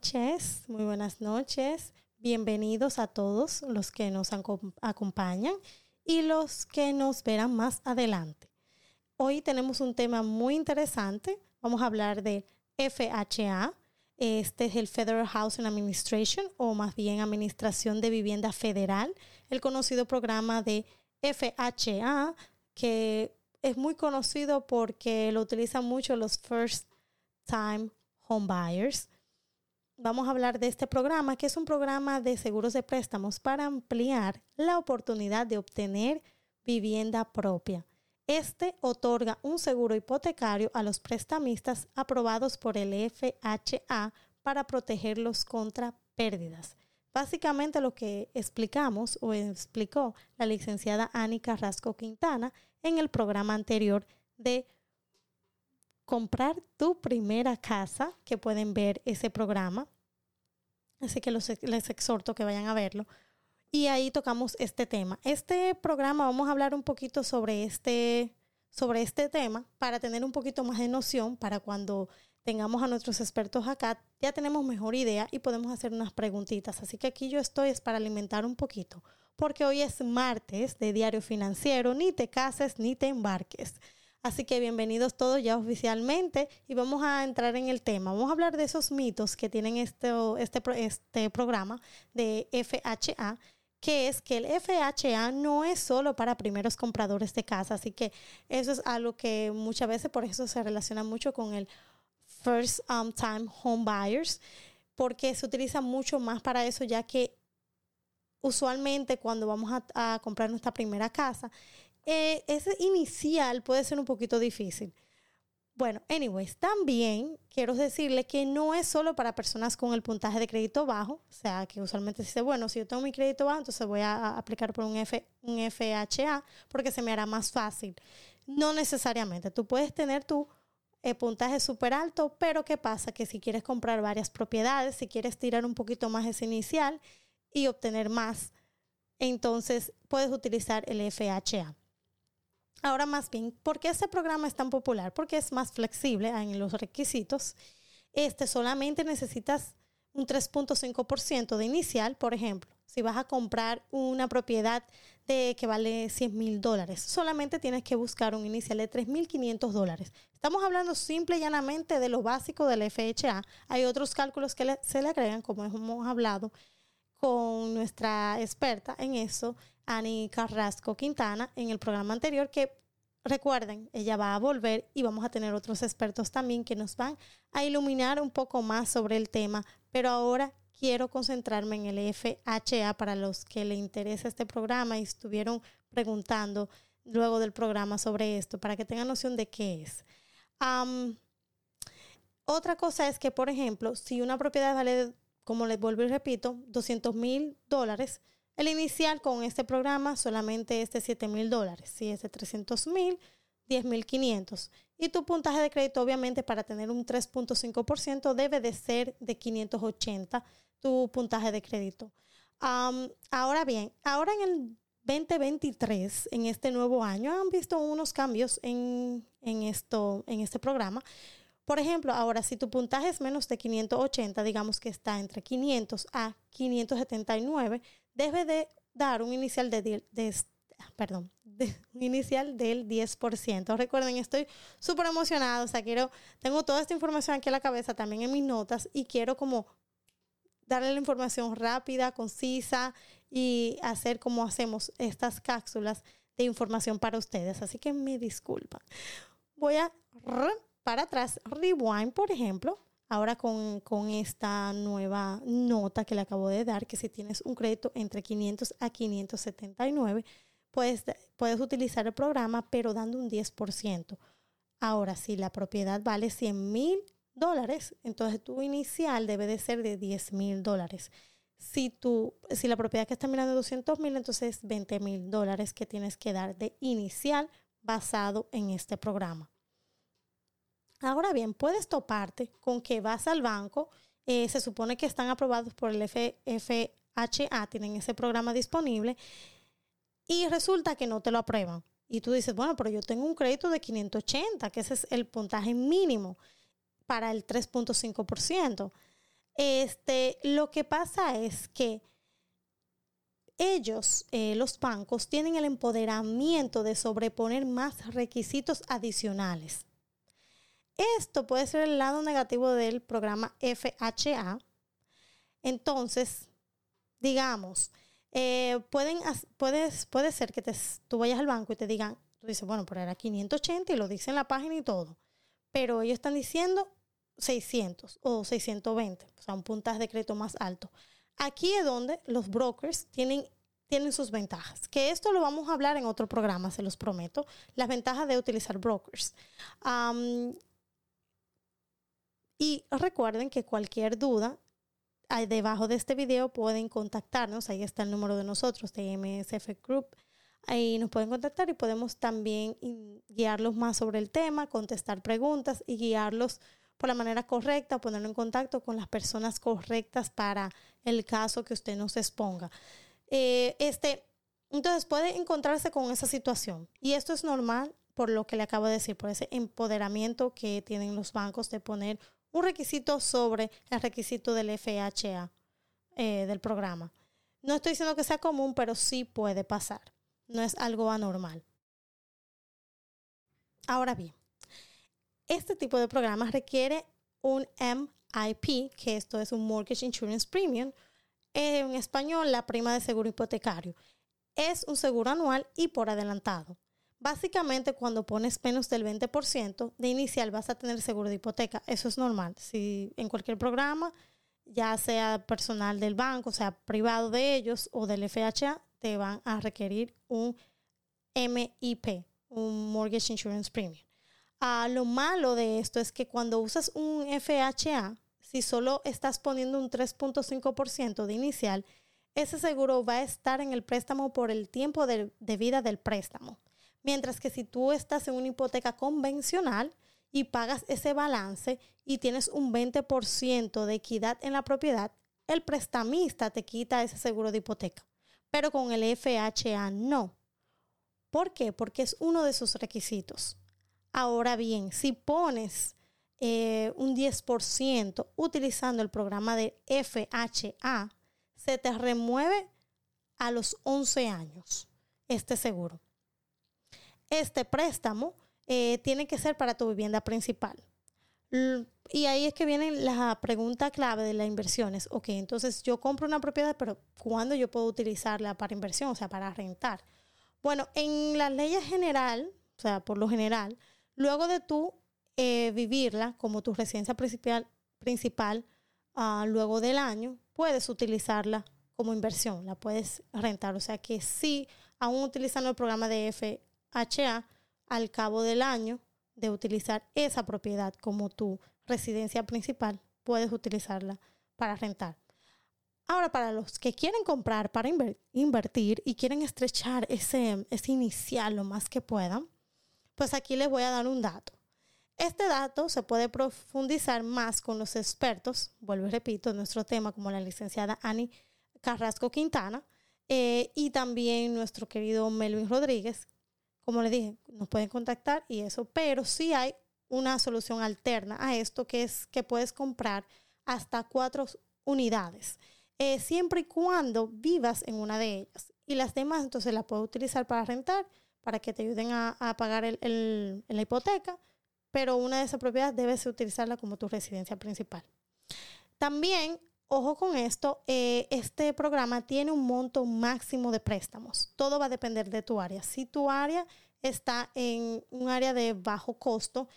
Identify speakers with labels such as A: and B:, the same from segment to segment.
A: noches, muy buenas noches. Bienvenidos a todos los que nos acompañan y los que nos verán más adelante. Hoy tenemos un tema muy interesante. Vamos a hablar de FHA. Este es el Federal Housing Administration o más bien Administración de Vivienda Federal, el conocido programa de FHA que es muy conocido porque lo utilizan mucho los First Time Home Buyers. Vamos a hablar de este programa, que es un programa de seguros de préstamos para ampliar la oportunidad de obtener vivienda propia. Este otorga un seguro hipotecario a los prestamistas aprobados por el FHA para protegerlos contra pérdidas. Básicamente lo que explicamos o explicó la licenciada Ani Carrasco Quintana en el programa anterior de comprar tu primera casa, que pueden ver ese programa. Así que les exhorto que vayan a verlo. Y ahí tocamos este tema. Este programa vamos a hablar un poquito sobre este, sobre este tema para tener un poquito más de noción para cuando tengamos a nuestros expertos acá, ya tenemos mejor idea y podemos hacer unas preguntitas. Así que aquí yo estoy es para alimentar un poquito, porque hoy es martes de Diario Financiero, ni te cases ni te embarques. Así que bienvenidos todos ya oficialmente y vamos a entrar en el tema. Vamos a hablar de esos mitos que tienen este, este, este programa de FHA que es que el FHA no es solo para primeros compradores de casa, así que eso es algo que muchas veces por eso se relaciona mucho con el first um, time home buyers, porque se utiliza mucho más para eso, ya que usualmente cuando vamos a, comprar nuestra primera casa, eh, ese inicial puede ser un poquito difícil. Bueno, anyways, también quiero decirle que no es solo para personas con el puntaje de crédito bajo, o sea, que usualmente dice, bueno, si yo tengo mi crédito bajo, entonces voy a aplicar por un, F, un FHA porque se me hará más fácil. No necesariamente, tú puedes tener tu el puntaje súper alto, pero ¿qué pasa? Que si quieres comprar varias propiedades, si quieres tirar un poquito más ese inicial y obtener más, entonces puedes utilizar el FHA. Ahora más bien, ¿por qué este programa es tan popular? Porque es más flexible en los requisitos. Este solamente necesitas un 3.5% de inicial, por ejemplo. Si vas a comprar una propiedad de que vale 100 mil dólares, solamente tienes que buscar un inicial de 3.500 dólares. Estamos hablando simple y llanamente de lo básico del FHA. Hay otros cálculos que se le agregan, como hemos hablado con nuestra experta en eso, Ani Carrasco Quintana, en el programa anterior, que recuerden, ella va a volver y vamos a tener otros expertos también que nos van a iluminar un poco más sobre el tema, pero ahora quiero concentrarme en el FHA para los que le interesa este programa y estuvieron preguntando luego del programa sobre esto, para que tengan noción de qué es. otra cosa es que, por ejemplo, si una propiedad vale, como les vuelvo y repito, 200 mil dólares, el inicial con este programa solamente es de 7 mil dólares. Si es de 300 mil, 10.500. Y tu puntaje de crédito, obviamente, para tener un 3.5% debe de ser de 580 tu puntaje de crédito. ahora bien, ahora en el 2023, en este nuevo año, han visto unos cambios en, esto, en este programa. Por ejemplo, ahora si tu puntaje es menos de 580, digamos que está entre 500 a 579, debe de dar un inicial de, de perdón, de, un inicial del 10%. Recuerden, estoy súper emocionada, o sea, quiero, tengo toda esta información aquí en la cabeza, también en mis notas, y quiero como darle la información rápida, concisa y hacer como hacemos estas cápsulas de información para ustedes. Así que me disculpan. Voy a para atrás, rewind, por ejemplo, ahora con, con, esta nueva nota que le acabo de dar, que si tienes un crédito entre 500 a 579, puedes, puedes utilizar el programa, pero dando un 10%. Ahora, si la propiedad vale 100 mil dólares, entonces tu inicial debe de ser de 10 mil dólares. Si, tu, si la propiedad que está mirando 200 mil, entonces es 20 mil dólares que tienes que dar de inicial basado en este programa. Ahora bien, puedes toparte con que vas al banco, eh, se supone que están aprobados por el FHA, tienen ese programa disponible y resulta que no te lo aprueban. Y tú dices, bueno, pero yo tengo un crédito de 580, que ese es el puntaje mínimo para el 3.5%. Este, lo que pasa es que ellos, eh, los bancos, tienen el empoderamiento de sobreponer más requisitos adicionales. Esto puede ser el lado negativo del programa FHA. Entonces, digamos, eh, pueden, puedes, puede ser que te, tú vayas al banco y te digan, tú dices, bueno, pero era 580 y lo dice en la página y todo, pero ellos están diciendo 600 o 620, o sea, un puntaje de crédito más alto. Aquí es donde los brokers tienen, tienen sus ventajas, que esto lo vamos a hablar en otro programa, se los prometo, las ventajas de utilizar brokers. Y recuerden que cualquier duda, debajo de este video pueden contactarnos, ahí está el número de nosotros, de MSF Group. Ahí nos pueden contactar y podemos también guiarlos más sobre el tema, contestar preguntas y guiarlos por la manera correcta, ponerlo en contacto con las personas correctas para el caso que usted nos exponga. Eh, este, entonces puede encontrarse con esa situación y esto es normal por lo que le acabo de decir, por ese empoderamiento que tienen los bancos de poner un requisito sobre el requisito del FHA eh, del programa. No estoy diciendo que sea común, pero sí puede pasar. No es algo anormal. Ahora bien, este tipo de programas requiere un MIP, que esto es un Mortgage Insurance Premium, en español la prima de seguro hipotecario. Es un seguro anual y por adelantado. Básicamente, cuando pones menos del 20% de inicial vas a tener seguro de hipoteca. Eso es normal. Si en cualquier programa, ya sea personal del banco, sea privado de ellos o del FHA, te van a requerir un MIP, un Mortgage Insurance Premium lo malo de esto es que cuando usas un FHA, si solo estás poniendo un 3.5% de inicial, ese seguro va a estar en el préstamo por el tiempo de, vida del préstamo. Mientras que si tú estás en una hipoteca convencional y pagas ese balance y tienes un 20% de equidad en la propiedad, el prestamista te quita ese seguro de hipoteca. Pero con el FHA no. ¿Por qué? Porque es uno de sus requisitos. Ahora bien, si pones eh, un 10% utilizando el programa de FHA, se te remueve a los 11 años este seguro. Este préstamo eh, tiene que ser para tu vivienda principal. Y ahí es que viene la pregunta clave de las inversiones. Ok, entonces yo compro una propiedad, pero ¿cuándo yo puedo utilizarla para inversión? O sea, para rentar. Bueno, en la ley general, o sea, por lo general, Luego de tú eh, vivirla como tu residencia principal, principal ah, luego del año, puedes utilizarla como inversión, la puedes rentar. O sea que sí, aún utilizando el programa de FHA, al cabo del año de utilizar esa propiedad como tu residencia principal, puedes utilizarla para rentar. Ahora, para los que quieren comprar para invertir y quieren estrechar ese, ese inicial lo más que puedan, pues aquí les voy a dar un dato. Este dato se puede profundizar más con los expertos, vuelvo y repito, nuestro tema como la licenciada Ani Carrasco Quintana eh, y también nuestro querido Melvin Rodríguez. Como les dije, nos pueden contactar y eso, pero sí hay una solución alterna a esto que es que puedes comprar hasta cuatro unidades, eh, siempre y cuando vivas en una de ellas. Y las demás entonces las puedes utilizar para rentar para que te ayuden a, pagar el, la hipoteca, pero una de esas propiedades debes utilizarla como tu residencia principal. También, ojo con esto, eh, este programa tiene un monto máximo de préstamos. Todo va a depender de tu área. Si tu área está en un área de bajo costo,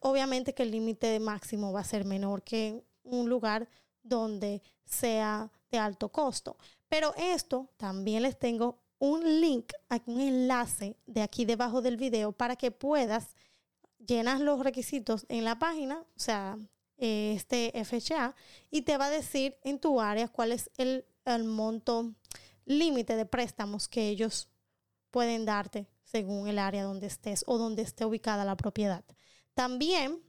A: obviamente que el límite máximo va a ser menor que un lugar donde sea de alto costo. Pero esto también les tengo un link, un enlace de aquí debajo del video para que puedas llenar los requisitos en la página, o sea, este FHA, y te va a decir en tu área cuál es el, el monto límite de préstamos que ellos pueden darte según el área donde estés o donde esté ubicada la propiedad. También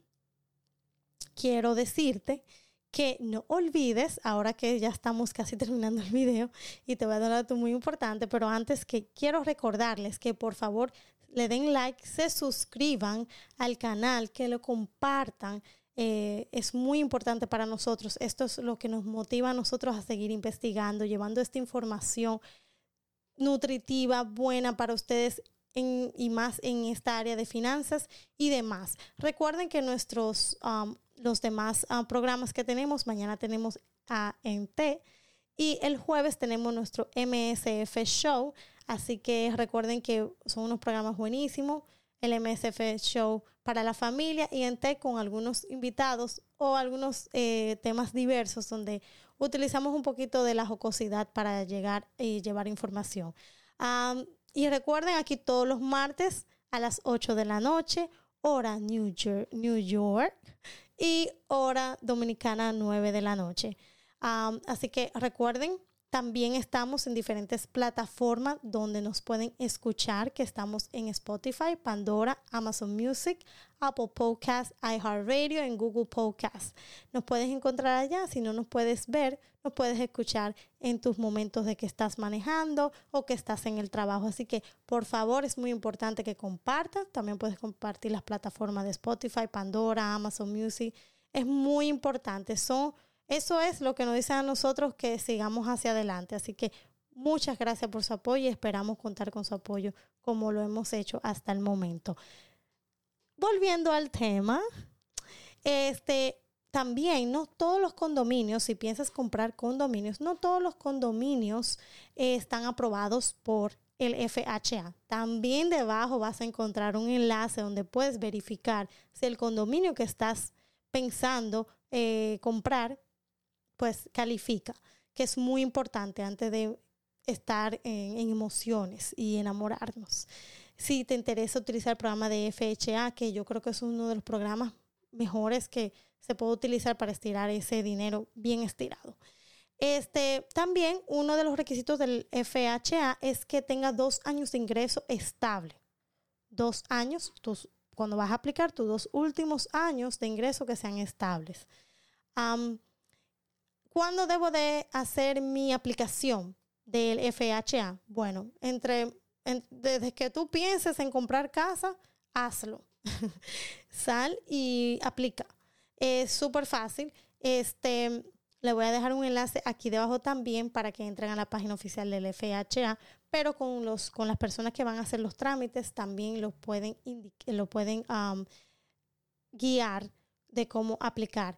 A: quiero decirte que no olvides, ahora que ya estamos casi terminando el video y te voy a dar un muy importante, pero antes que quiero recordarles que por favor le den like, se suscriban al canal, que lo compartan eh, es muy importante para nosotros. Esto es lo que nos motiva a nosotros a seguir investigando, llevando esta información nutritiva, buena para ustedes y más en esta área de finanzas y demás. Recuerden que nuestros, um, los demás uh, programas que tenemos, mañana tenemos ANT y el jueves tenemos nuestro MSF Show. Así que recuerden que son unos programas buenísimos. El MSF Show para la familia y en TEC con algunos invitados o algunos eh, temas diversos donde utilizamos un poquito de la jocosidad para llegar y llevar información. y recuerden aquí todos los martes a las 8 de la noche, hora New York, New York y hora dominicana 9 de la noche. así que recuerden también estamos en diferentes plataformas donde nos pueden escuchar, que estamos en Spotify, Pandora, Amazon Music, Apple Podcasts, iHeartRadio, en Google Podcasts. Nos puedes encontrar allá, si no nos puedes ver, nos puedes escuchar en tus momentos de que estás manejando o que estás en el trabajo. Así que, por favor, es muy importante que compartas. También puedes compartir las plataformas de Spotify, Pandora, Amazon Music. Es muy importante. Son eso es lo que nos dice a nosotros que sigamos hacia adelante. Así que muchas gracias por su apoyo y esperamos contar con su apoyo como lo hemos hecho hasta el momento. Volviendo al tema, este también no todos los condominios, si piensas comprar condominios, no todos los condominios eh, están aprobados por el FHA. También debajo vas a encontrar un enlace donde puedes verificar si el condominio que estás pensando eh, comprar pues califica, que es muy importante antes de estar en, emociones y enamorarnos. Si te interesa utilizar el programa de FHA, que yo creo que es uno de los programas mejores que se puede utilizar para estirar ese dinero bien estirado. Este, también uno de los requisitos del FHA es que tenga dos años de ingreso estable. Dos años, cuando vas a aplicar tus dos últimos años de ingreso que sean estables. ¿Cuándo debo de hacer mi aplicación del FHA? Bueno, entre, desde que tú pienses en comprar casa, hazlo. Sal y aplica. Es súper fácil. Este, le voy a dejar un enlace aquí debajo también para que entren a la página oficial del FHA, pero con, los, con las personas que van a hacer los trámites también lo pueden, lo pueden guiar de cómo aplicar.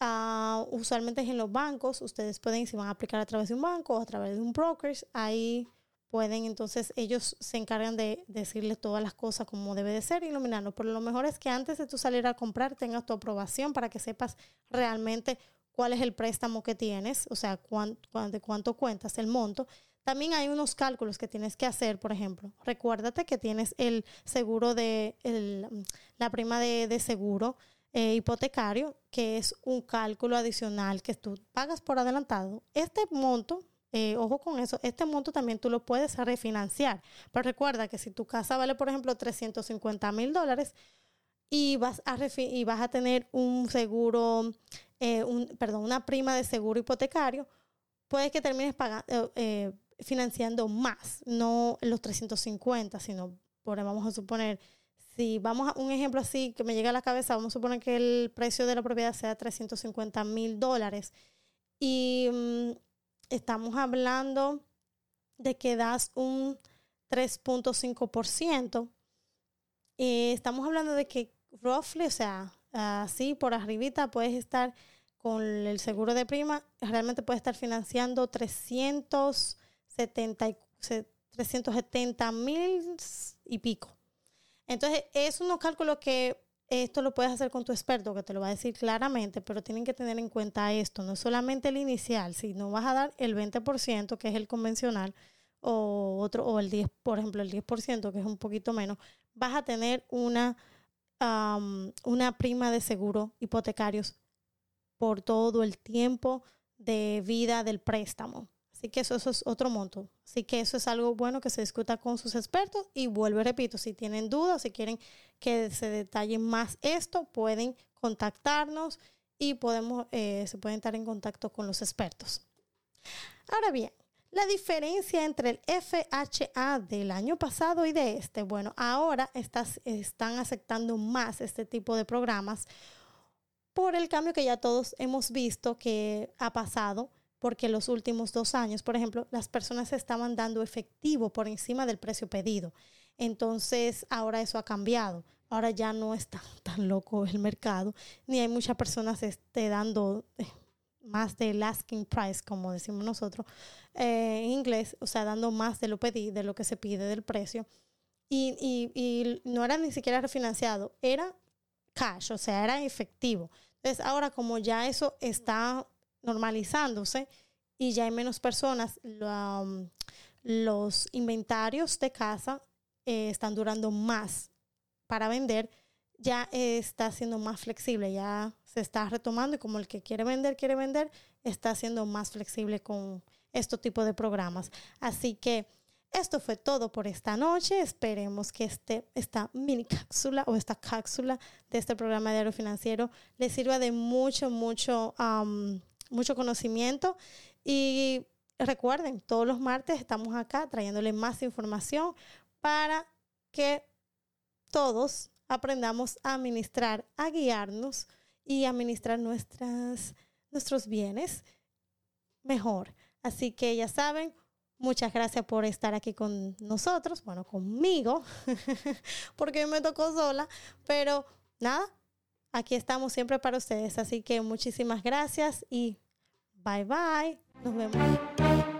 A: Uh, usualmente es en los bancos, ustedes pueden, si van a aplicar a través de un banco o a través de un broker, ahí pueden, entonces ellos se encargan de decirles todas las cosas como debe de ser, iluminarlo. Pero lo mejor es que antes de tú salir a comprar tengas tu aprobación para que sepas realmente cuál es el préstamo que tienes, o sea, cuánto, de cuánto cuentas, el monto. También hay unos cálculos que tienes que hacer, por ejemplo. Recuérdate que tienes el seguro de, el, la prima de, de seguro eh, hipotecario, que es un cálculo adicional que tú pagas por adelantado. Este monto, eh, ojo con eso, este monto también tú lo puedes refinanciar. Pero recuerda que si tu casa vale, por ejemplo, 350 mil dólares y vas a, y vas a tener un seguro, eh, un, perdón, una prima de seguro hipotecario, puede que termines pagando, financiando más, no los 350, sino, por, vamos a suponer, si vamos a un ejemplo así que me llega a la cabeza, vamos a suponer que el precio de la propiedad sea 350 mil dólares y mm, estamos hablando de que das un 3.5%. Eh, estamos hablando de que roughly, o sea, así por arribita puedes estar con el seguro de prima, realmente puedes estar financiando 370 mil y pico. Entonces, es unos cálculos que esto lo puedes hacer con tu experto, que te lo va a decir claramente, pero tienen que tener en cuenta esto, no solamente el inicial, si no vas a dar el 20%, que es el convencional, o otro, o el 10, por ejemplo, el 10%, que es un poquito menos, vas a tener una, una prima de seguro hipotecarios por todo el tiempo de vida del préstamo. Así que eso, es otro monto. Así que eso es algo bueno que se discuta con sus expertos. Y vuelvo y repito, si tienen dudas, si quieren que se detalle más esto, pueden contactarnos y podemos, eh, se pueden estar en contacto con los expertos. Ahora bien, la diferencia entre el FHA del año pasado y de este, bueno, ahora están aceptando más este tipo de programas por el cambio que ya todos hemos visto que ha pasado, porque los últimos dos años, por ejemplo, las personas estaban dando efectivo por encima del precio pedido. Entonces, ahora eso ha cambiado. Ahora ya no está tan loco el mercado, ni hay muchas personas este, dando eh, más del asking price, como decimos nosotros eh, en inglés, o sea, dando más de lo pedido, de lo que se pide del precio. Y, y, y no era ni siquiera refinanciado, era cash, o sea, era efectivo. Entonces, ahora como ya eso está normalizándose y ya hay menos personas, um, los inventarios de casa eh, están durando más para vender, ya está siendo más flexible, ya se está retomando y como el que quiere vender, quiere vender, está siendo más flexible con este tipo de programas. Así que esto fue todo por esta noche. Esperemos que este, esta mini cápsula o esta cápsula de este programa de financiero les sirva de mucho, mucho, mucho conocimiento. Y recuerden, todos los martes estamos acá trayéndole más información para que todos aprendamos a administrar, a guiarnos y administrar nuestras, nuestros bienes mejor. Así que ya saben, muchas gracias por estar aquí con nosotros, bueno, conmigo, porque me tocó sola, pero nada, aquí estamos siempre para ustedes. Así que muchísimas gracias y bye bye. Nos vemos.